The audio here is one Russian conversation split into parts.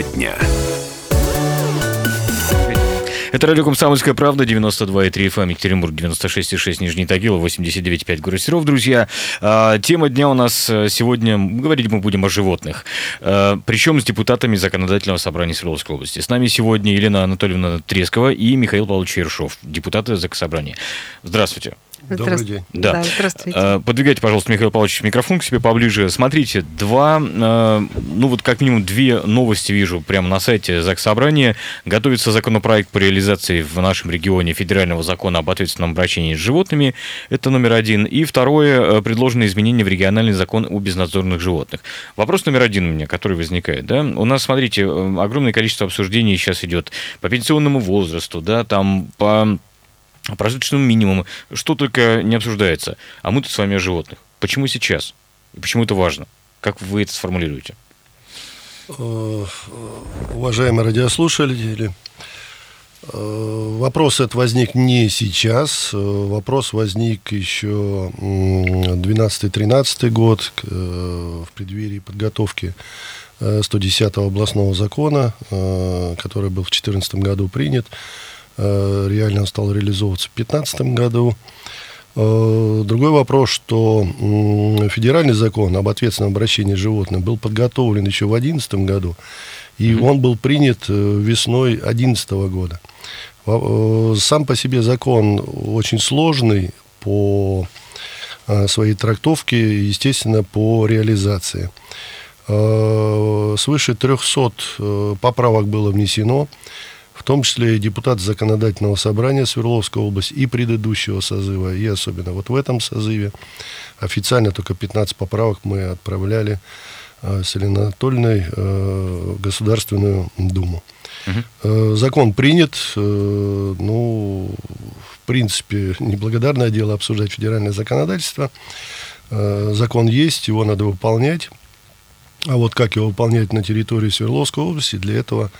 Тема дня. Это радио «Комсомольская правда», 92,3 FM, Екатеринбург, 96,6, Нижний Тагил, 89,5 город Серов, друзья. А, тема дня у нас э, сегодня, говорить мы будем о животных. А, причем с депутатами Законодательного собрания Свердловской области. С нами сегодня Елена Анатольевна Трескова и Михаил Павлович Ершов, депутаты Заксобрания. Здравствуйте. Добрый день. Да. Да, здравствуйте. А, Подвигайте, пожалуйста, Михаил Павлович, микрофон к себе поближе. Смотрите, два, а, ну вот как минимум две новости вижу прямо на сайте ЗАГС Собрания. Готовится законопроект по реализации в нашем регионе федерального закона об ответственном обращении с животными. Это номер один. И второе, а, предложенные изменения в региональный закон о безнадзорных животных. Вопрос номер один у меня, который возникает. Да? У нас, смотрите, огромное количество обсуждений сейчас идет по пенсионному возрасту, да, там по прожиточному минимуму, что только не обсуждается. А мы тут с вами о животных. Почему сейчас? И почему это важно? Как вы это сформулируете? Э, Уважаемые радиослушатели, э, вопрос этот возник не сейчас, э, вопрос возник еще 12-13 год в преддверии подготовки э, 110-го областного закона, который был в 2014 году принят. Э, Реально он стал реализовываться в 2015 году. Э, Другой вопрос, что федеральный закон об ответственном обращении с животным был подготовлен еще в 2011 году, и он был принят э, весной 2011 года. Сам по себе закон очень сложный по своей трактовке, и, естественно, по реализации. Свыше 300 э, поправок было внесено, в том числе и депутат законодательного собрания Свердловской области и предыдущего созыва, и особенно вот в этом созыве. Официально только 15 поправок мы отправляли э, с Еленой Анатольевной э, Государственную Думу. Э, Закон принят, э, ну, в принципе, неблагодарное дело обсуждать федеральное законодательство. Э, Закон есть, его надо выполнять. А вот как его выполнять на территории Свердловской области, для этого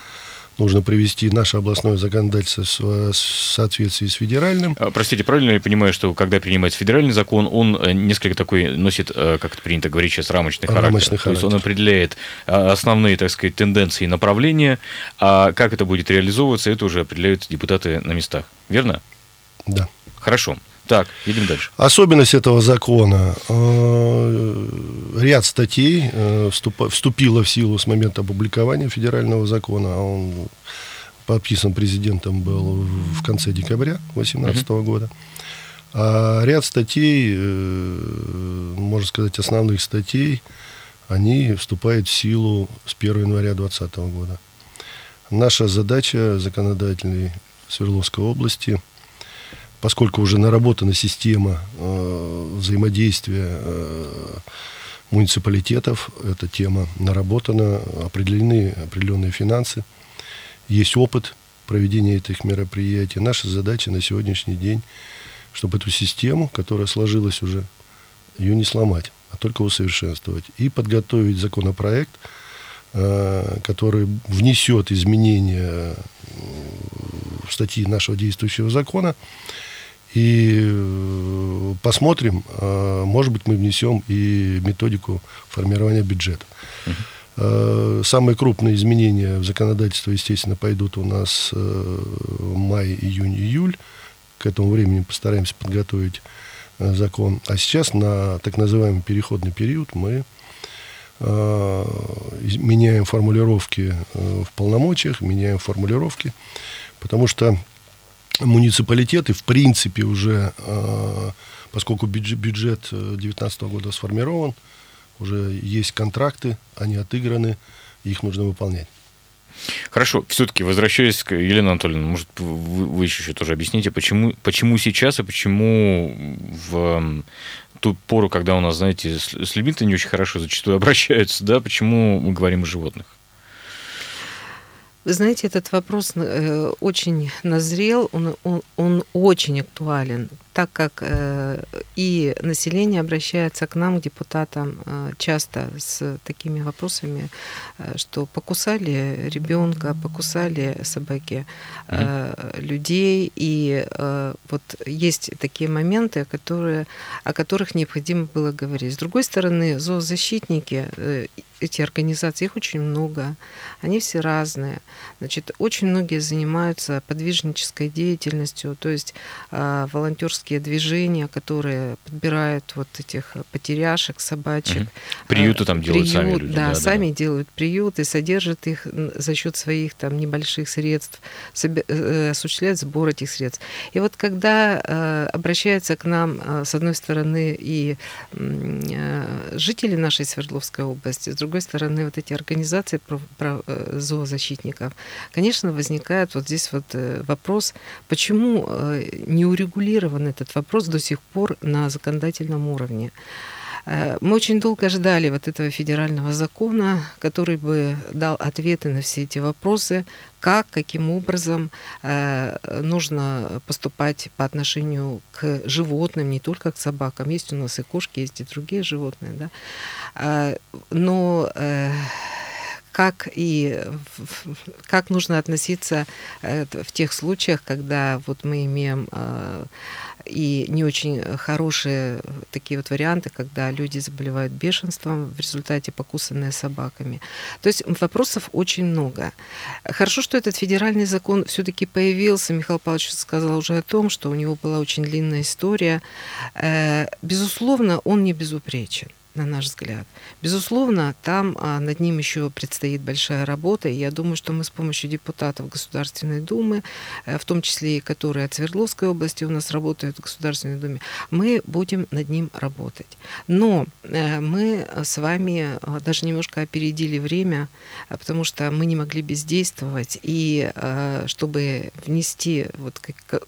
нужно привести наше областное законодательство в со- в соответствии с федеральным. А, Простите, правильно я понимаю, что когда принимается федеральный закон, он э, несколько такой носит, э, как это принято говорить сейчас, рамочный характер. Рамочный То есть он характер. определяет а, основные, так сказать, тенденции и направления, а как это будет реализовываться, это уже определяют депутаты на местах. Верно? Да. Хорошо. Так, едем дальше. Особенность этого закона. э, Ряд статей э, вступило в силу с момента опубликования федерального закона. Он подписан президентом был в конце декабря 2018 года. А ряд статей, э, можно сказать, основных статей, они вступают в силу с 1 января 2020 года. Наша задача законодательной Свердловской области – поскольку уже наработана система э, взаимодействия э, муниципалитетов, эта тема наработана, определены определенные финансы, есть опыт проведения этих мероприятий. Наша задача на сегодняшний день, чтобы эту систему, которая сложилась уже, ее не сломать, а только усовершенствовать. И подготовить законопроект, э, который внесет изменения э, в статьи нашего действующего закона, и э, посмотрим, э, может быть, мы внесем и методику формирования бюджета. Э, Самые крупные изменения в законодательство, естественно, пойдут у нас май, июнь, июль. К этому времени постараемся подготовить закон. А сейчас на так называемый переходный период мы меняем формулировки в полномочиях, меняем формулировки, потому что муниципалитеты, в принципе, уже, э, поскольку бюджет, бюджет 2019 года сформирован, уже есть контракты, они отыграны, их нужно выполнять. Хорошо, все-таки возвращаясь к Елене Анатольевне, может, вы, вы еще тоже объясните, почему, почему сейчас и почему в ту пору, когда у нас, знаете, с людьми-то не очень хорошо зачастую обращаются, да, почему мы говорим о животных? Вы знаете, этот вопрос э, очень назрел, он, он, он очень актуален. Так как и население обращается к нам, к депутатам, часто с такими вопросами, что покусали ребенка, покусали собаки mm-hmm. людей, и вот есть такие моменты, которые, о которых необходимо было говорить. С другой стороны, зоозащитники эти организации, их очень много, они все разные. Значит, очень многие занимаются подвижнической деятельностью, то есть э, волонтерские движения, которые подбирают вот этих потеряшек, собачек. Угу. Приюты там делают приют, сами люди. Да, да сами да. делают приюты, содержат их за счет своих там небольших средств, э, осуществляют сбор этих средств. И вот когда э, обращаются к нам, э, с одной стороны, и э, жители нашей Свердловской области, с другой стороны, вот эти организации э, зоозащитников, конечно, возникает вот здесь вот э, вопрос, почему э, не урегулирован этот вопрос до сих пор на законодательном уровне. Мы очень долго ждали вот этого федерального закона, который бы дал ответы на все эти вопросы, как, каким образом нужно поступать по отношению к животным, не только к собакам. Есть у нас и кошки, есть и другие животные. Да? А, но э, как и как нужно относиться э, в тех случаях, когда вот мы имеем э, и не очень хорошие такие вот варианты, когда люди заболевают бешенством в результате покусанные собаками. То есть вопросов очень много. Хорошо, что этот федеральный закон все-таки появился. Михаил Павлович сказал уже о том, что у него была очень длинная история. Безусловно, он не безупречен на наш взгляд. Безусловно, там а, над ним еще предстоит большая работа, и я думаю, что мы с помощью депутатов Государственной Думы, э, в том числе и которые от Свердловской области у нас работают в Государственной Думе, мы будем над ним работать. Но э, мы с вами а, даже немножко опередили время, а, потому что мы не могли бездействовать, и чтобы внести вот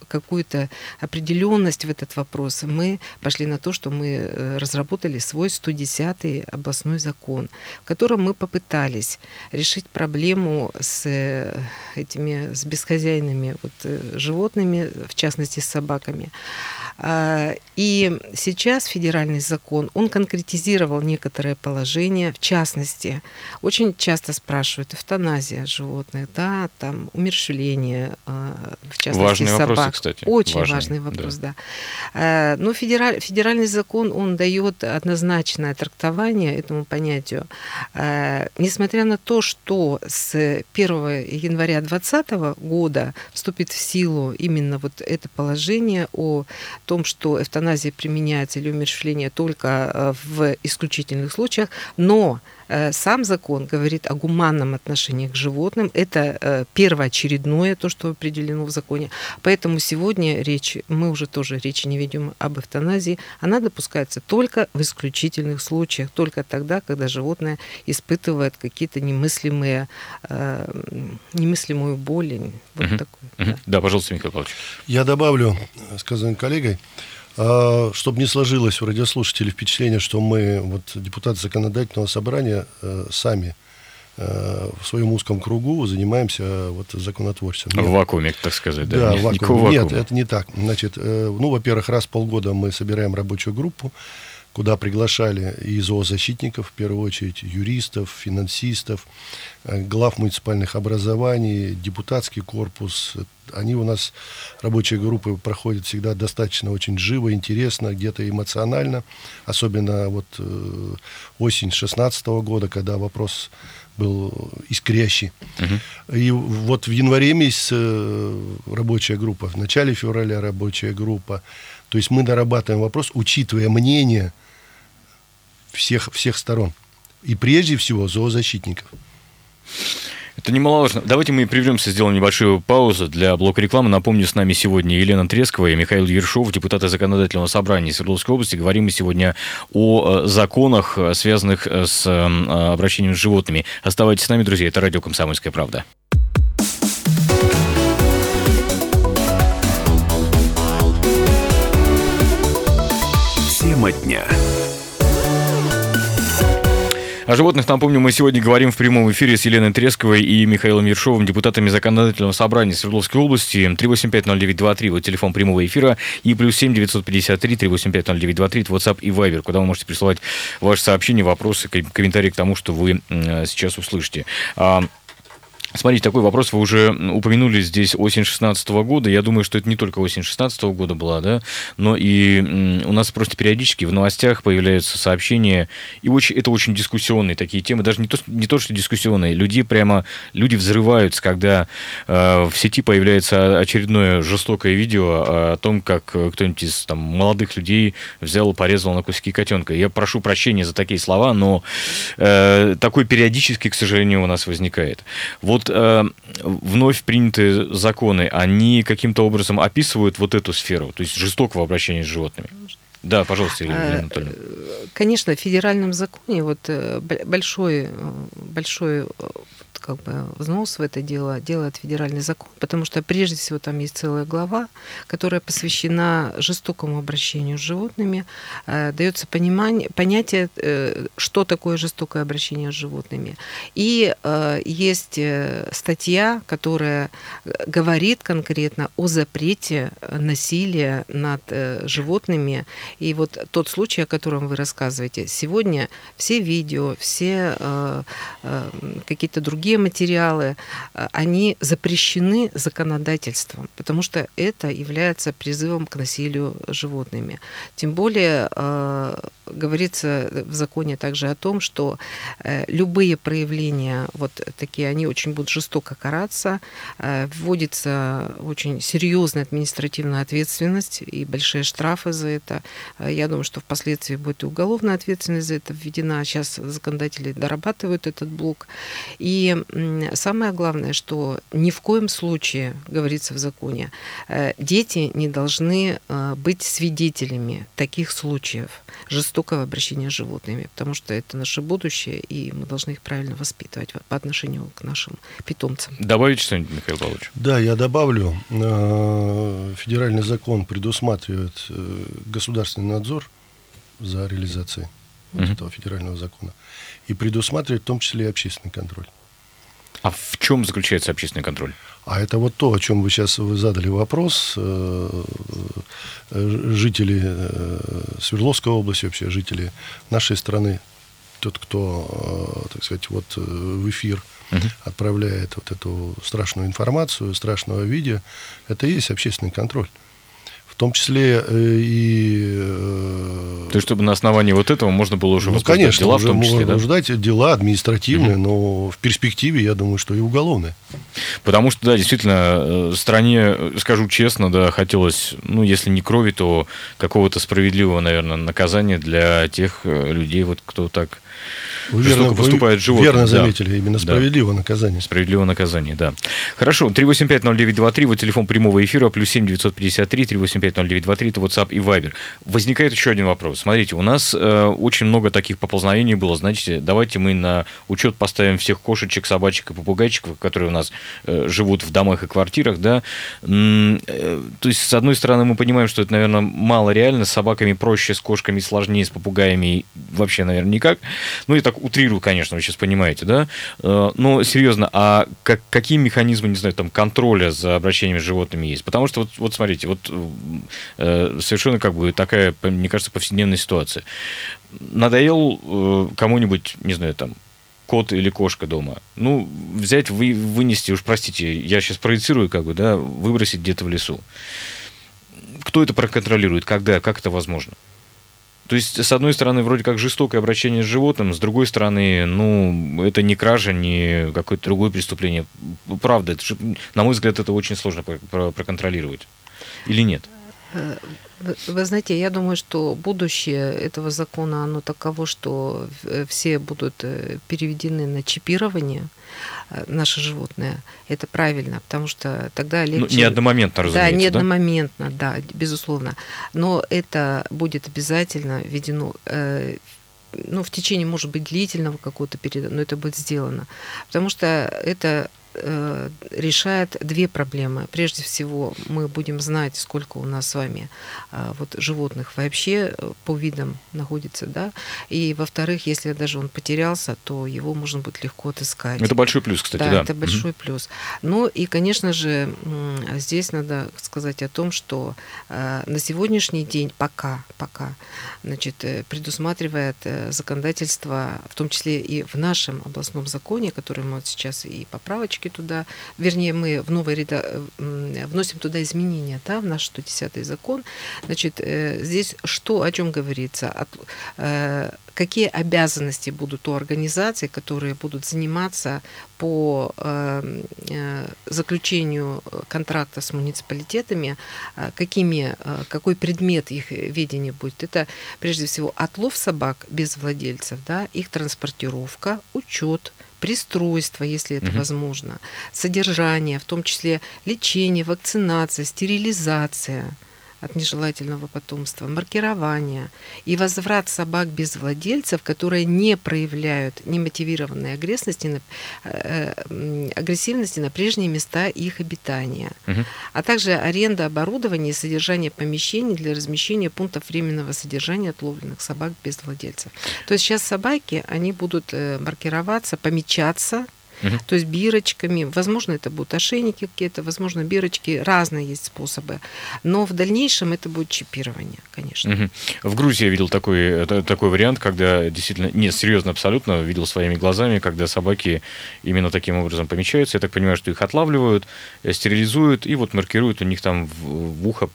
какую-то определенность в этот вопрос, мы пошли на то, что мы э, разработали свой студий 110 областной закон, в котором мы попытались решить проблему с э, этими с бесхозяйными вот, э, животными, в частности с собаками. А, и сейчас федеральный закон, он конкретизировал некоторые положения, в частности, очень часто спрашивают эвтаназия животных, да, там умерщвление, а, в частности, важные собак. Вопросы, кстати. Очень важный, важный вопрос, да. да. А, но федераль, федеральный закон, он дает однозначное трактование этому понятию. Несмотря на то, что с 1 января 2020 года вступит в силу именно вот это положение о том, что эвтаназия применяется или умерщвление только э, в исключительных случаях, но сам закон говорит о гуманном отношении к животным. Это э, первоочередное, то, что определено в законе. Поэтому сегодня речь, мы уже тоже речи не ведем об эвтаназии. Она допускается только в исключительных случаях, только тогда, когда животное испытывает какие-то немыслимые, э, немыслимую боль. Вот угу. такое, угу. Да. да, пожалуйста, Михаил Павлович. Я добавлю, сказанным коллегой, чтобы не сложилось у радиослушателей впечатление, что мы, вот, депутаты законодательного собрания, э, сами э, в своем узком кругу занимаемся вот законотворчеством. В вакууме, так сказать, да? Да, в вакууме. Нет, это не так. Значит, э, ну, во-первых, раз в полгода мы собираем рабочую группу, куда приглашали и зоозащитников, в первую очередь, юристов, финансистов, э, глав муниципальных образований, депутатский корпус. Они у нас, рабочие группы, проходят всегда достаточно очень живо, интересно, где-то эмоционально. Особенно вот э, осень 16 года, когда вопрос был искрящий. Угу. И вот в январе месяце э, рабочая группа, в начале февраля рабочая группа. То есть мы дорабатываем вопрос, учитывая мнение всех, всех сторон. И прежде всего зоозащитников. Это немаловажно. Давайте мы прервемся, сделаем небольшую паузу для блока рекламы. Напомню, с нами сегодня Елена Трескова и Михаил Ершов, депутаты Законодательного собрания Свердловской области. Говорим мы сегодня о э, законах, э, связанных э, с обращением с животными. Оставайтесь с нами, друзья. Это радио «Комсомольская правда». Тема дня. О животных, напомню, мы сегодня говорим в прямом эфире с Еленой Тресковой и Михаилом Ершовым, депутатами Законодательного собрания Свердловской области. 3850923, вот телефон прямого эфира, и плюс 7 953 3850923, это WhatsApp и Viber, куда вы можете присылать ваши сообщения, вопросы, комментарии к тому, что вы сейчас услышите. Смотрите, такой вопрос вы уже упомянули здесь осень 16 года. Я думаю, что это не только осень 16 года была, да, но и у нас просто периодически в новостях появляются сообщения, и очень, это очень дискуссионные такие темы, даже не то, не то что дискуссионные, люди прямо, люди взрываются, когда э, в сети появляется очередное жестокое видео о том, как кто-нибудь из там, молодых людей взял и порезал на куски котенка. Я прошу прощения за такие слова, но э, такой периодически, к сожалению, у нас возникает. Вот вот э, вновь принятые законы, они каким-то образом описывают вот эту сферу, то есть жестокого обращения с животными? Да, пожалуйста, Елена э, Анатольевна. Конечно, в федеральном законе вот э, большой, э, большой как бы взнос в это дело делает федеральный закон, потому что прежде всего там есть целая глава, которая посвящена жестокому обращению с животными, э, дается понимание, понятие, э, что такое жестокое обращение с животными. И э, есть статья, которая говорит конкретно о запрете насилия над животными. И вот тот случай, о котором вы рассказываете, сегодня все видео, все какие-то другие другие материалы, э, они запрещены законодательством, потому что это является призывом к насилию животными. Тем более э, говорится в законе также о том, что э, любые проявления вот такие, они очень будут жестоко караться, вводится очень серьезная административная ответственность и большие штрафы за это. Я думаю, что впоследствии будет и уголовная ответственность за это введена. Сейчас законодатели дорабатывают этот блок. И самое главное, что ни в коем случае, говорится в законе, э, дети не должны э, быть свидетелями таких случаев жестокого обращения с животными, потому что это наше будущее, и мы должны их правильно воспитывать по отношению к нашим питомцам. Добавить что-нибудь, Михаил Павлович? Да, я добавлю. Э, федеральный закон предусматривает государственный надзор за реализацией вот этого федерального закона и предусматривает в том числе и общественный контроль. А в чем заключается общественный контроль? А это вот то, о чем вы сейчас задали вопрос. Э, э, жители э, Свердловской области, вообще жители нашей страны, тот, кто, так сказать, вот в эфир угу. отправляет вот эту страшную информацию, страшного видео, это и есть общественный контроль в том числе э, и... Э, То есть, чтобы на основании вот этого можно было уже ну, конечно, дела, уже в том числе, можно да? ждать дела административные, угу. но в перспективе, я думаю, что и уголовные. Потому что, да, действительно, э, стране, скажу честно, да, хотелось, ну, если не крови, то какого-то справедливого, наверное, наказания для тех людей, вот кто так вы верно, поступает животное. Верно заметили, да. именно справедливое да. наказание. Справедливое наказание, да. Хорошо, 3850923, вот телефон прямого эфира, плюс 7 953 3850923, это WhatsApp и Viber. Возникает еще один вопрос. Смотрите, у нас э, очень много таких поползновений было, значит, давайте мы на учет поставим всех кошечек, собачек и попугайчиков, которые у нас э, живут в домах и квартирах, да. Э, то есть, с одной стороны, мы понимаем, что это, наверное, мало реально, с собаками проще, с кошками сложнее, с попугаями вообще, наверное, никак. Ну и так утрирую, конечно, вы сейчас понимаете, да? Э, но серьезно, а как, какие механизмы, не знаю, там, контроля за обращениями с животными есть? Потому что, вот, вот смотрите, вот э, совершенно как бы такая, мне кажется, повседневная ситуация. Надоел э, кому-нибудь, не знаю, там, кот или кошка дома. Ну, взять, вы, вынести, уж простите, я сейчас проецирую, как бы, да, выбросить где-то в лесу. Кто это проконтролирует, когда, как это возможно? То есть, с одной стороны, вроде как жестокое обращение с животным, с другой стороны, ну, это не кража, не какое-то другое преступление. Правда, это, на мой взгляд, это очень сложно проконтролировать. Или нет? Э, вы знаете, я думаю, что будущее этого закона, оно таково, что э, все будут э, переведены на чипирование наши животные. Это правильно, потому что тогда легче... Ну, не одномоментно, разумеется, Да, не одномоментно, да, да безусловно. Но это будет обязательно введено ну, в течение, может быть, длительного какого-то периода, но это будет сделано. Потому что это решает две проблемы. Прежде всего, мы будем знать, сколько у нас с вами э, вот, животных вообще э, по видам находится, да, и, во-вторых, если даже он потерялся, то его можно будет легко отыскать. Это большой плюс, кстати, да. да. это большой угу. плюс. Ну и, конечно же, здесь надо сказать о том, что э, на сегодняшний день пока, пока, значит, э, предусматривает э, законодательство, в том числе и в нашем областном законе, который мы вот сейчас и поправочки туда, вернее, мы в новой реда... вносим туда изменения, да, в наш 110 закон. Значит, здесь что, о чем говорится? От, какие обязанности будут у организаций, которые будут заниматься по э, заключению контракта с муниципалитетами, э, какими, э, какой предмет их ведения будет. Это прежде всего отлов собак без владельцев, да, их транспортировка, учет, пристройство, если это угу. возможно, содержание, в том числе лечение, вакцинация, стерилизация – от нежелательного потомства, маркирование и возврат собак без владельцев, которые не проявляют немотивированной агрессивности на, э, э, агрессивности на прежние места их обитания, угу. а также аренда оборудования и содержание помещений для размещения пунктов временного содержания отловленных собак без владельцев. То есть сейчас собаки, они будут э, маркироваться, помечаться Угу. То есть бирочками, возможно, это будут ошейники какие-то, возможно, бирочки, разные есть способы. Но в дальнейшем это будет чипирование, конечно. Угу. В Грузии я видел такой, такой вариант, когда действительно, не, серьезно абсолютно, видел своими глазами, когда собаки именно таким образом помечаются. Я так понимаю, что их отлавливают, э, стерилизуют и вот маркируют у них там в, в ухо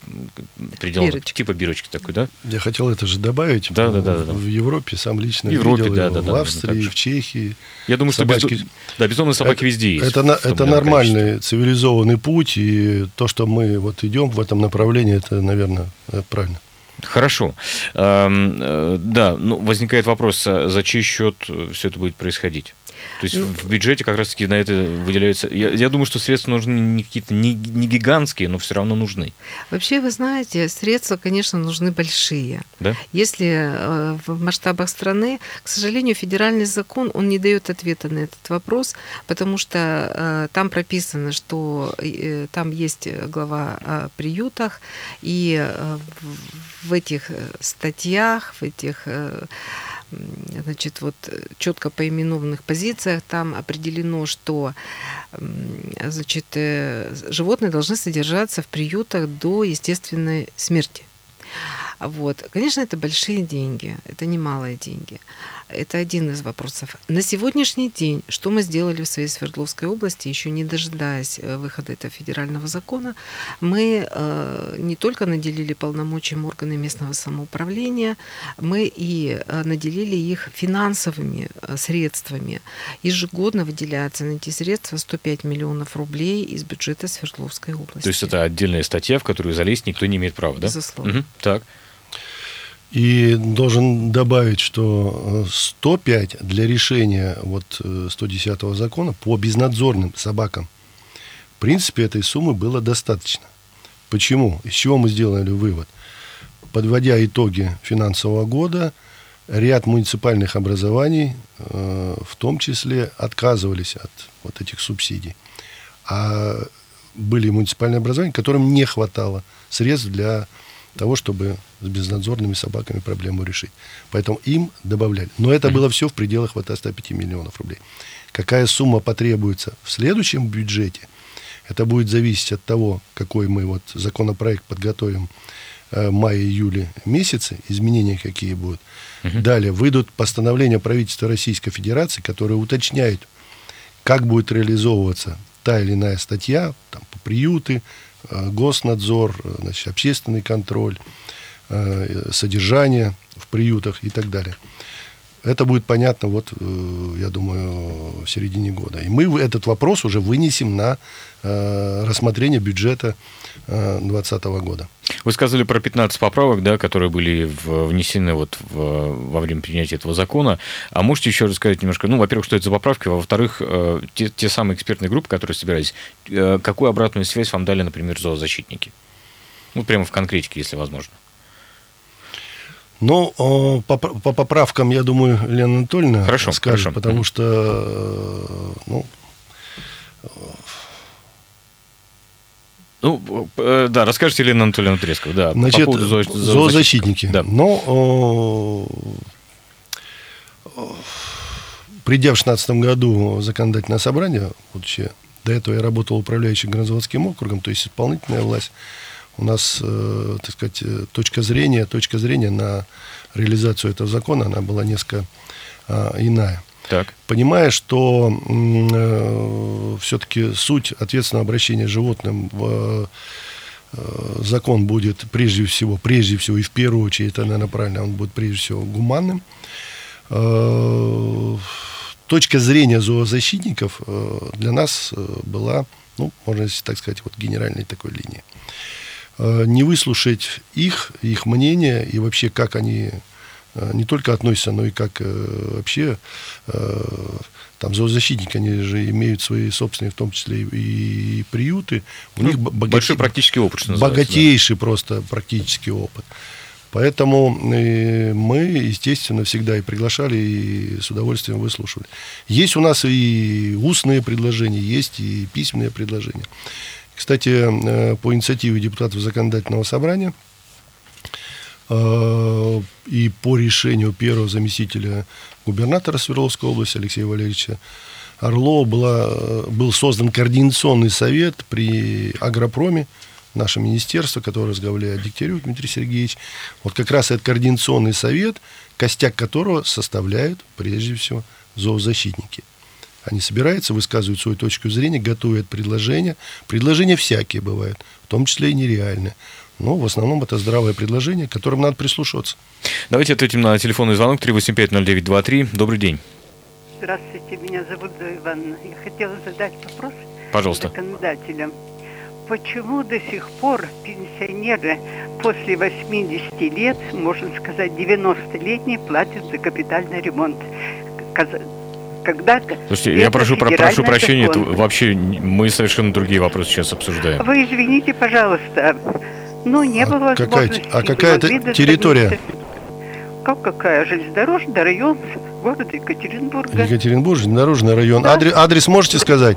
пределом, бирочки. типа бирочки такой, да? Я хотел это же добавить. Да, да, да, да. В Европе сам лично в Европе, видел, да, да, в да, Австрии, в Чехии. Я думаю, собачки... что без... да, бездомные собаки это, везде есть. Это, это нормальный количестве. цивилизованный путь, и то, что мы вот идем в этом направлении, это, наверное, это правильно. Хорошо. Эм, э, да, ну, возникает вопрос, а за чей счет все это будет происходить? То есть ну, в бюджете как раз-таки на это выделяются... Я, я думаю, что средства нужны не какие-то не, не гигантские, но все равно нужны. Вообще, вы знаете, средства, конечно, нужны большие. Да? Если э, в масштабах страны, к сожалению, федеральный закон, он не дает ответа на этот вопрос, потому что э, там прописано, что э, там есть глава о приютах, и в этих статьях, в этих... Значит, вот э, четко поименованных позициях там определено, что значит, э, животные должны содержаться в приютах до естественной смерти. Вот. Конечно, это большие деньги, это немалые деньги. Это один из вопросов. На сегодняшний день, что мы сделали в своей Свердловской области, еще не дожидаясь э, выхода этого федерального закона, мы э, не только наделили полномочиям органы местного самоуправления, мы и э, наделили их финансовыми средствами. Ежегодно выделяется на эти средства 105 миллионов рублей из бюджета Свердловской области. То есть это отдельная статья, в которую залезть никто не имеет права, да? Безусловно. Угу. Так. И должен добавить, что 105 э, для решения вот 110 э, закона по безнадзорным собакам, в принципе, этой суммы было достаточно. Почему? Из чего мы сделали вывод? Подводя итоги финансового года, ряд муниципальных образований, э, в том числе, отказывались от вот этих субсидий. А были муниципальные образования, которым не хватало средств для того, чтобы с безнадзорными собаками проблему решить. Поэтому им добавляли. Но это было все в пределах вот 105 миллионов рублей. Какая сумма потребуется в следующем бюджете, это будет зависеть от того, какой мы вот законопроект подготовим э, мае-июле месяце, изменения какие будут. Угу. Далее выйдут постановления правительства Российской Федерации, которые уточняют, как будет реализовываться та или иная статья, там, по приюты, госнадзор, э, значит, общественный контроль, э, содержание в приютах и так далее. Это будет понятно, вот, я думаю, в середине года. И мы этот вопрос уже вынесем на рассмотрение бюджета 2020 года. Вы сказали про 15 поправок, да, которые были внесены вот в, во время принятия этого закона. А можете еще рассказать немножко, ну, во-первых, что это за поправки, а во-вторых, э, те, те самые экспертные группы, которые собирались, э, какую обратную связь вам дали, например, зоозащитники? Ну, прямо в конкретике, если возможно. Ну, по, по поправкам, я думаю, Лена Анатольевна хорошо, скажет, хорошо. потому что, ну, Ну, э, да, расскажите, Елена Анатольевна Трескова, да. Значит, по зо- зоозащитники. Да. Но э, придя в 2016 году в законодательное собрание, будучи до этого я работал управляющим горнозаводским округом, то есть исполнительная власть, у нас, э, так сказать, э, точка зрения, точка зрения на реализацию этого закона, она была несколько э, иная. Так. Понимая, что э, все-таки суть ответственного обращения с животным в э, закон будет прежде всего, прежде всего и в первую очередь, это, наверное, правильно, он будет прежде всего гуманным. Э, точка зрения зоозащитников э, для нас э, была, ну, можно так сказать, вот генеральной такой линии. Э, не выслушать их, их мнение и вообще, как они Э, не только относятся, но и как э, вообще там зоозащитники, они же имеют свои собственные, в том числе и, и приюты. У ну, них богате... большой практический опыт, что Богатейший да. просто практический опыт. Поэтому мы, естественно, всегда и приглашали, и с удовольствием выслушивали. Есть у нас и устные предложения, есть и письменные предложения. Кстати, по инициативе депутатов законодательного собрания – Э, и по решению первого заместителя губернатора Свердловской области Алексея Валерьевича Орлова была, был создан координационный совет при Агропроме, наше министерство, которое возглавляет Дегтярев Дмитрий Сергеевич. Вот как раз этот координационный совет, костяк которого составляют, прежде всего, зоозащитники. Они собираются, высказывают свою точку зрения, готовят предложения. Предложения всякие бывают, в том числе и нереальные. Ну, в основном это здравое предложение, к которым надо прислушиваться. Давайте ответим на телефонный звонок 3850923. Добрый день. Здравствуйте, меня зовут Зоя Ивановна. Я хотела задать вопрос Пожалуйста. законодателям. Почему до сих пор пенсионеры после 80 лет, можно сказать 90-летние, платят за капитальный ремонт? Когда... Слушайте, я прошу, про, прошу прощения, это вообще мы совершенно другие вопросы сейчас обсуждаем. Вы извините, пожалуйста, ну, не а было какая, А какая это территория? Как какая? Железнодорожный район города Екатеринбурга. Екатеринбург, железнодорожный район. Да. Адрес, адрес можете сказать?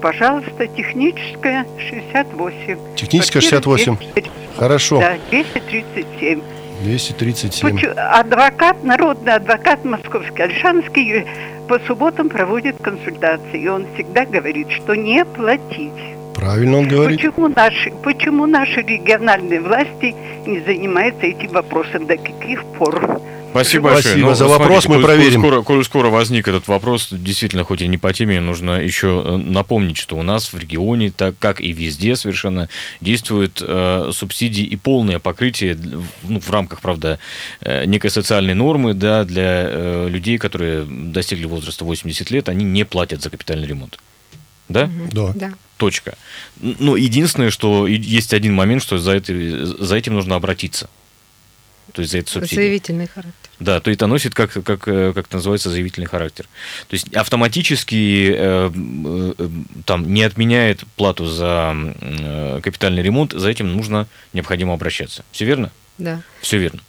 Пожалуйста, техническая 68. Техническая 68. 200, Хорошо. Да, 237. 237. Почему? Адвокат, народный адвокат московский, Альшанский, по субботам проводит консультации. И он всегда говорит, что не платить. Правильно он говорит. Почему наши, почему наши региональные власти не занимаются этим вопросом? До каких пор? Спасибо большое. Спасибо ну, за вопрос, смотрите, мы проверим. Скоро, коль скоро возник этот вопрос, действительно, хоть и не по теме, нужно еще э, напомнить, что у нас в регионе, так как и везде совершенно, действуют э, субсидии и полное покрытие, ну, в рамках, правда, э, некой социальной нормы, да, для э, людей, которые достигли возраста 80 лет, они не платят за капитальный ремонт. Да? Да. да. Точка. Ну, единственное, что есть один момент, что за, это, за этим нужно обратиться. То есть за это субсидию. Заявительный характер. Да, то это носит, как, как, как это называется, заявительный характер. То есть автоматически э, э, там не отменяет плату за э, капитальный ремонт, за этим нужно необходимо обращаться. Все верно? Да. Все верно.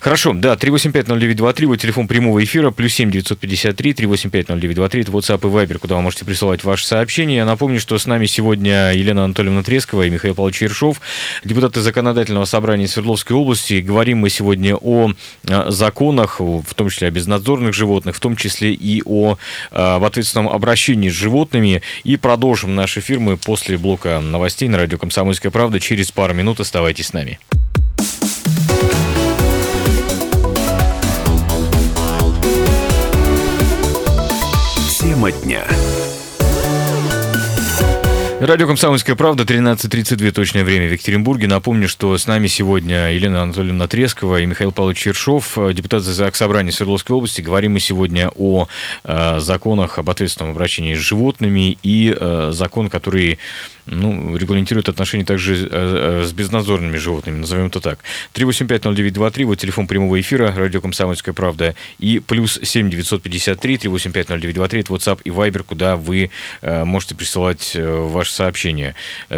Хорошо, да, 3850923, вот телефон прямого эфира, плюс 7 953 3850923, это WhatsApp и Viber, куда вы можете присылать ваши сообщения. Я напомню, что с нами сегодня Елена Анатольевна Трескова и Михаил Павлович Ершов, депутаты Законодательного собрания Свердловской области. Говорим мы сегодня о а, законах, в том числе о безнадзорных животных, в том числе и о а, в ответственном обращении с животными. И продолжим наш эфир мы после блока новостей на радио «Комсомольская правда». Через пару минут оставайтесь с нами. Тема дня. Радио «Комсомольская правда», 13.32 точное время в Екатеринбурге. Напомню, что с нами сегодня Елена Анатольевна Трескова и Михаил Павлович Чершов, депутат за собрания Свердловской области. Говорим мы сегодня о э, законах об ответственном обращении с животными и э, закон, который ну, регламентирует отношения также с безнадзорными животными, назовем это так. 3850923, вот телефон прямого эфира, радио «Комсомольская правда», и плюс 7953 3850923, это WhatsApp и Viber, куда вы можете присылать ваши сообщения.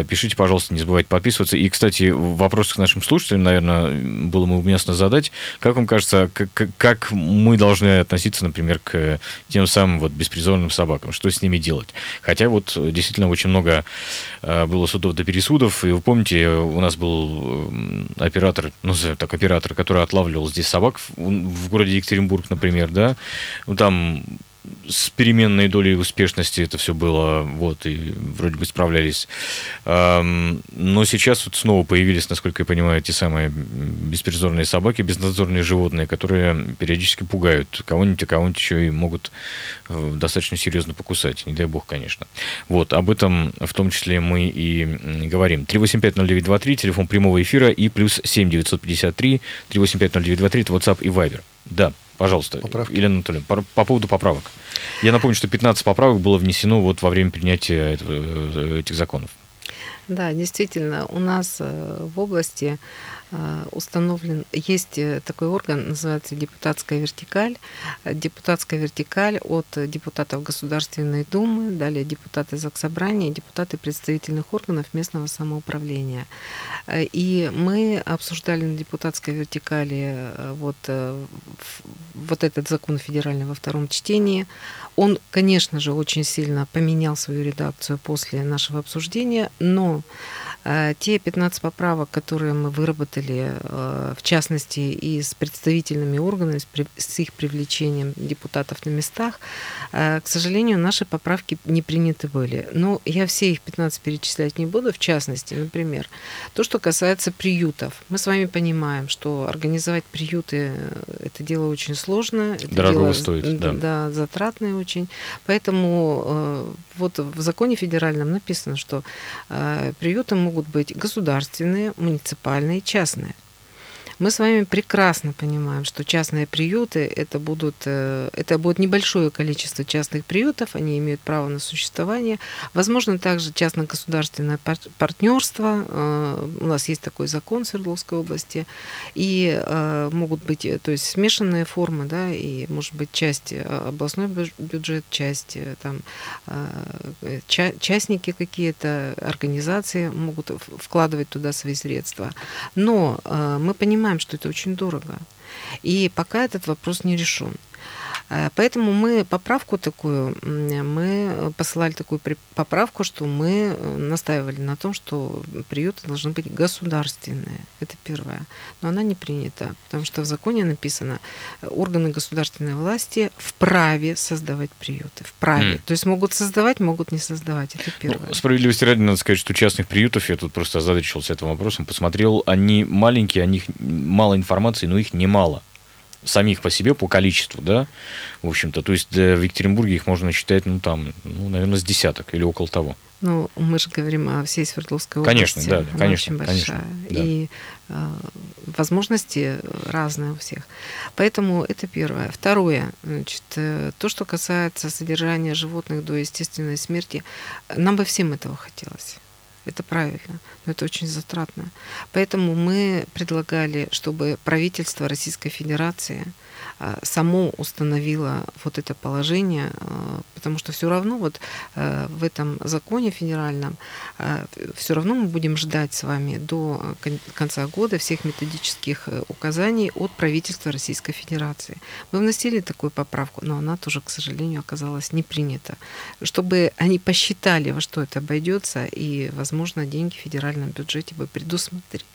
Пишите, пожалуйста, не забывайте подписываться. И, кстати, вопрос к нашим слушателям, наверное, было бы уместно задать. Как вам кажется, как, как мы должны относиться, например, к тем самым вот беспризорным собакам? Что с ними делать? Хотя вот действительно очень много э, было судов до пересудов. И вы помните, у нас был оператор, ну, так, оператор, который отлавливал здесь собак в городе Екатеринбург, например, да. Ну, там с переменной долей успешности это все было, вот, и вроде бы справлялись. Но сейчас вот снова появились, насколько я понимаю, те самые беспризорные собаки, безнадзорные животные, которые периодически пугают кого-нибудь, а кого-нибудь еще и могут э, достаточно серьезно покусать. Не дай бог, конечно. Вот, об этом в том числе мы и говорим. 3850923, телефон прямого эфира и плюс 7953 3850923, это WhatsApp и Viber. Да, Пожалуйста, Поправки. Елена Анатольевна, по, по поводу поправок. Я напомню, что 15 поправок было внесено вот во время принятия этого, э, этих законов. Да, действительно, у нас э, в области установлен, есть э, такой орган, называется депутатская вертикаль. Депутатская вертикаль от депутатов Государственной Думы, далее депутаты Заксобрания, депутаты представительных органов местного самоуправления. И мы обсуждали на депутатской вертикали вот, вот этот закон федеральный во втором чтении. Он, конечно же, очень сильно поменял свою редакцию после нашего обсуждения, но Э, те 15 поправок, которые мы выработали, э, в частности, и с представительными органами, с их привлечением депутатов на местах, э, к сожалению, наши поправки не приняты были. Но я все их 15 перечислять не буду. В частности, например, то, что касается приютов. Мы с вами понимаем, что организовать приюты – это дело очень сложно. Это Дорого дело, стоит, да. Да, затратное очень. Поэтому вот в законе федеральном написано, что приюты могут могут быть государственные, муниципальные, частные интересное. Мы с вами прекрасно понимаем, что частные приюты это будут, э, это будет небольшое количество частных приютов, они имеют право на существование. Возможно, также частно-государственное партнерство. Э, у нас есть такой закон в Свердловской области. И э, могут быть, то есть смешанные формы, да, и может быть часть областной бюджет, часть там частники какие-то, организации могут вкладывать туда свои средства. Но мы понимаем, понимаем, что это очень дорого. И пока этот вопрос не решен. Э, поэтому мы поправку такую, мы посылали такую поправку, что мы э, настаивали на том, что приюты должны быть государственные. Это первое. Но она не принята, потому что в законе написано, органы государственной власти вправе создавать приюты. Вправе. Mm. То есть могут создавать, могут не создавать. Это ну, первое. Ну, справедливости ради, надо сказать, что частных приютов, я тут просто озадачился этим вопросом, посмотрел, они маленькие, о них мало информации, но их немало самих по себе по количеству, да, в общем-то. То есть в Екатеринбурге их можно считать, ну, там, ну, наверное, с десяток или около того. Ну, мы же говорим о всей Свердловской области. Конечно, да, Она конечно, очень большая. Конечно, да. И э, возможности разные у всех. Поэтому это первое. Второе, значит, э, то, что касается содержания животных до естественной смерти, нам бы всем этого хотелось. Это правильно, но это очень затратно. Поэтому мы предлагали, чтобы правительство Российской Федерации а, само установило вот это положение, а, потому что все равно вот а, в этом законе федеральном все равно мы будем ждать с вами до конца года всех методических э, указаний от правительства Российской Федерации. Мы вносили такую поправку, но она тоже, к сожалению, оказалась не принята, чтобы они посчитали, во что это обойдется, и, возможно, деньги в федеральном бюджете бы предусмотрели.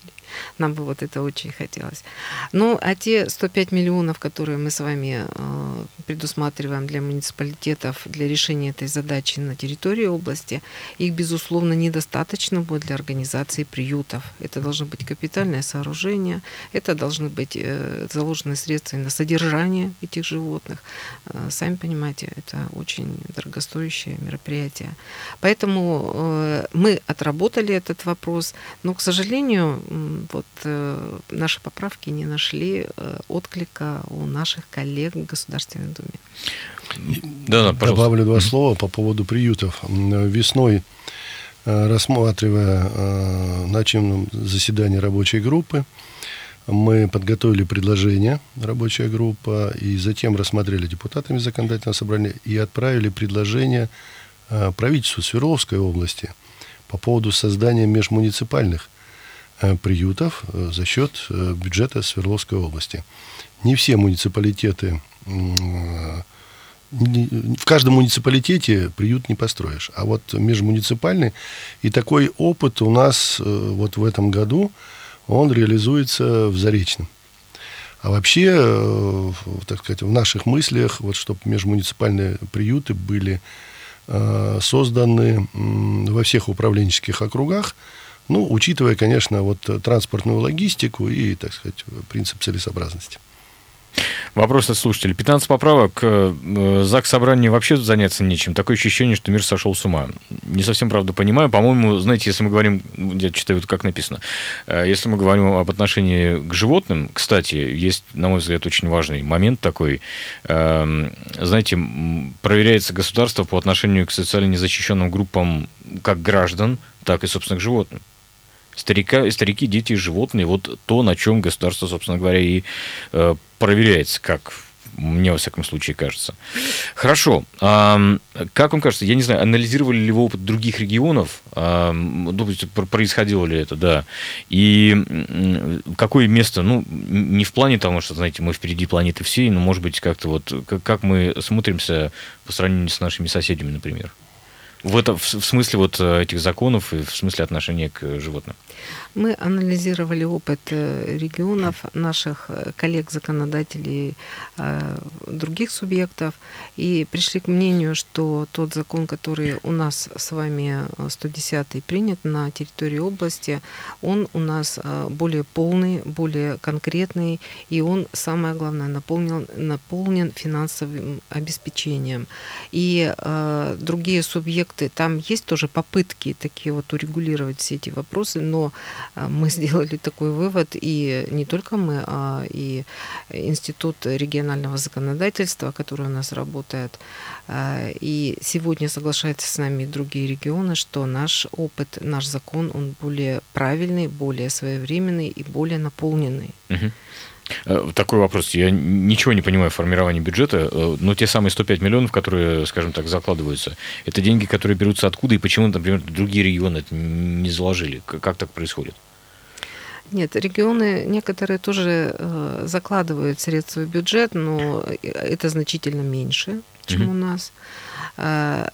Нам бы вот это очень хотелось. Ну, а те 105 миллионов, которые мы с вами э, предусматриваем для муниципалитетов для решения этой задачи на территории области, их, безусловно, недостаточно будет для организации приютов. Это должно быть капитальное сооружение, это должны быть э, заложены средства на содержание этих животных. Э, сами понимаете, это очень дорогостоящее мероприятие. Поэтому мы отработали этот вопрос, но, к сожалению, вот э, наши поправки не нашли э, отклика у наших коллег в Государственной Думе. Да, да, Добавлю два слова по поводу приютов. Весной рассматривая на заседании рабочей группы, мы подготовили предложение, рабочая группа, и затем рассмотрели депутатами законодательного собрания и отправили предложение правительству Свердловской области по поводу создания межмуниципальных приютов за счет бюджета Свердловской области. Не все муниципалитеты в каждом муниципалитете приют не построишь. А вот межмуниципальный, и такой опыт у нас э, вот в этом году, он реализуется в Заречном. А вообще, э, так сказать, в наших мыслях, вот чтобы межмуниципальные приюты были э, созданы во всех управленческих округах, ну, учитывая, конечно, вот транспортную логистику и, так сказать, принцип целесообразности. Вопрос от слушателей. 15 поправок. Э, ЗАГС собрание вообще заняться нечем. Такое ощущение, что мир сошел с ума. Не совсем, правда, понимаю. По-моему, знаете, если мы говорим, я читаю, как написано, э, если мы говорим об отношении к животным, кстати, есть, на мой взгляд, очень важный момент такой. Эм, знаете, проверяется государство по отношению к социально незащищенным группам как граждан, так и, собственно, к животным старика, старики, дети животные, вот то, на чем государство, собственно говоря, и э, проверяется, как мне, во всяком случае, кажется. Хорошо. Как вам кажется, я не знаю, анализировали ли вы опыт других регионов? А, происходило ли это, да? И какое место, ну, не в плане того, что, знаете, мы впереди планеты всей, но, может быть, как-то вот, как мы смотримся по сравнению с нашими соседями, например? В, это, в смысле вот э, этих законов и в смысле отношения к животным? Мы анализировали опыт э, регионов, наших э, коллег-законодателей других субъектов и пришли к мнению, что тот закон, который у нас с вами 110 принят на территории области, он у нас более полный, более конкретный, и он, самое главное, наполнен, наполнен финансовым обеспечением. И другие субъекты, там есть тоже попытки такие вот урегулировать все эти вопросы, но а, мы сделали такой вывод, и не только мы, а и Институт регионального законодательства, который у нас работает, а, и сегодня соглашаются с нами другие регионы, что наш опыт, наш закон, он более правильный, более своевременный и более наполненный. Угу. Такой вопрос. Я ничего не понимаю в формировании бюджета, э, но те самые 105 миллионов, которые, скажем так, закладываются, это деньги, которые берутся откуда и почему, например, другие регионы это не заложили? Как так происходит? Нет, регионы некоторые тоже э, закладывают средства в бюджет, но это значительно меньше, чем mm-hmm. у нас. Э,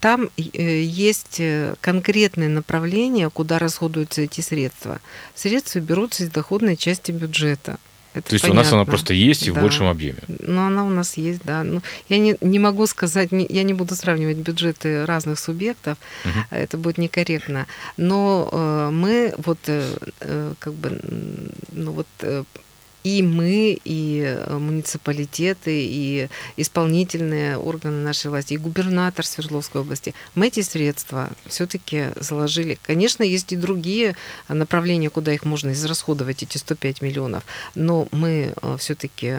там э, есть конкретные направления, куда расходуются эти средства. Средства берутся из доходной части бюджета. Это То есть понятно. у нас она просто есть и да. в большем объеме. Ну, она у нас есть, да. Ну, я не, не могу сказать, не, я не буду сравнивать бюджеты разных субъектов, угу. это будет некорректно. Но э, мы вот э, э как бы, ну вот э, и мы, и э, муниципалитеты, и исполнительные органы нашей власти, и губернатор Свердловской области, мы эти средства все-таки заложили. Конечно, есть и другие направления, куда их можно израсходовать, эти 105 миллионов, но мы э, все-таки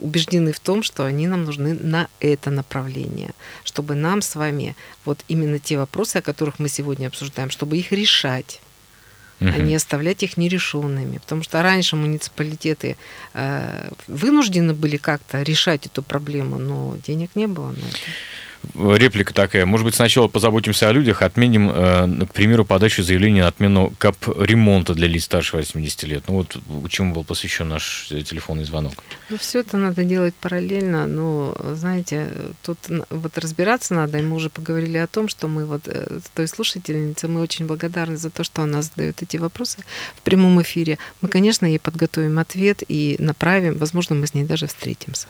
убеждены в том, что они нам нужны на это направление, чтобы нам с вами вот именно те вопросы, о которых мы сегодня обсуждаем, чтобы их решать а не оставлять их нерешенными. Потому что раньше муниципалитеты э, вынуждены были как-то решать эту проблему, но денег не было на это реплика такая. Может быть, сначала позаботимся о людях, отменим, э, к примеру, подачу заявления на отмену кап-ремонта для лиц старше 80 лет. Ну вот чему был посвящен наш телефонный звонок. Ну, все это надо делать параллельно, но, знаете, тут вот разбираться надо, и мы уже поговорили о том, что мы вот э, той слушательнице, мы очень благодарны за то, что она задает эти вопросы в прямом эфире. Мы, конечно, ей подготовим ответ и направим, возможно, мы с ней даже встретимся.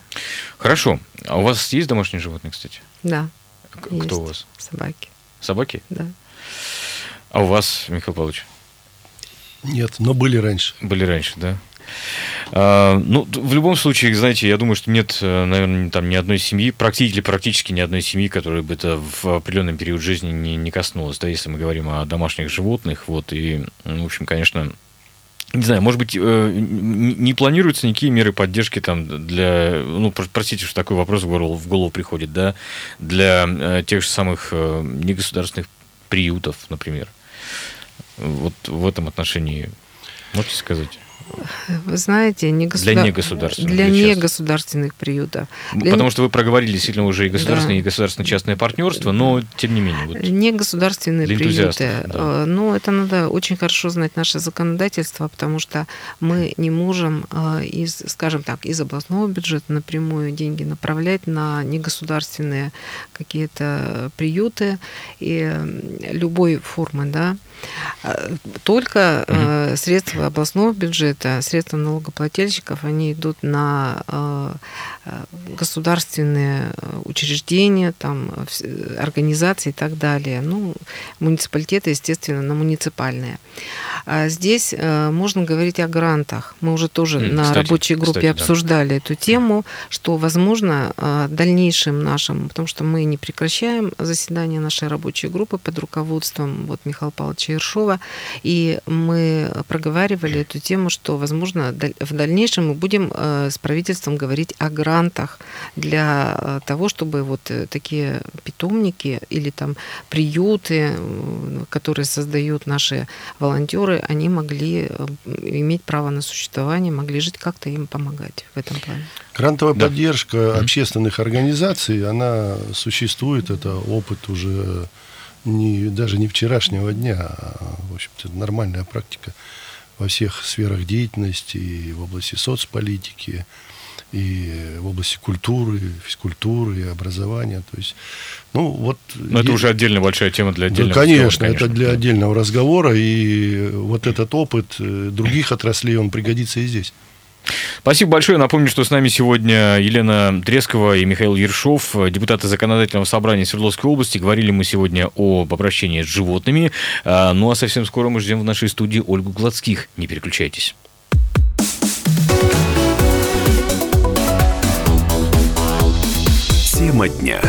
Хорошо. А у вас есть домашние животные, кстати? Да. Кто есть. у вас? Собаки. Собаки? Да. А у вас, Михаил Павлович? Нет, но были раньше. Были раньше, да. А, ну, в любом случае, знаете, я думаю, что нет, э, наверное, там ни одной семьи, практически, практически ни одной семьи, которая бы это в определенный период жизни не, не коснулась, да, если мы говорим о домашних животных, вот, и, ну, в общем, конечно, не знаю, может быть, э, не планируются никакие меры поддержки там для, ну, простите, что такой вопрос в голову, в голову приходит, да, для э, тех же самых э, негосударственных приютов, например. Вот в этом отношении можете сказать? Вы знаете, не государ... для негосударственных для негосударственных приютов. Для Потому что вы проговорили действительно уже и государственное, Да. и государственно-частное партнерство, но тем не менее. Вот. Не государственные Для приюты. да. Э, Но это надо очень хорошо знать наше законодательство, потому что мы не можем э, из, скажем так, из областного бюджета напрямую деньги направлять на негосударственные какие-то приюты и любой формы, да. А, Только э, средства областного бюджета, средства налогоплательщиков, они идут на э, э, государственные э, учреждения, там, организации и так далее. Ну, муниципалитеты, естественно, на муниципальные. А здесь можно говорить о грантах. Мы уже тоже М, на кстати, рабочей группе кстати, да. обсуждали эту тему, что, возможно, дальнейшим нашим, потому что мы не прекращаем заседание нашей рабочей группы под руководством вот Михаила Павловича Ершова, и мы проговаривали эту тему, что, возможно, даль- в дальнейшем мы будем э, с правительством говорить о грантах для э, того, чтобы вот э, такие питомники или там приюты, которые создают наши волонтеры, они могли иметь право на существование, могли жить как-то им помогать в этом плане. Грантовая Да. поддержка общественных организаций, она существует, это опыт уже не, даже не вчерашнего дня, а, в общем-то, нормальная практика во всех сферах деятельности, и в области соцполитики, и в области культуры, физкультуры, и образования. То есть, ну, вот... Но это е- уже отдельно большая тема для да, отдельного конечно, разговора, это для да. отдельного разговора, и вот этот опыт э, других отраслей, он пригодится и здесь. Спасибо большое. Напомню, что с нами сегодня Елена Трескова и Михаил Ершов, депутаты Законодательного собрания Свердловской области. Говорили мы сегодня об обращении с животными. А, Ну а совсем скоро мы ждем в нашей студии Ольгу Гладских. Не переключайтесь. Тема дня.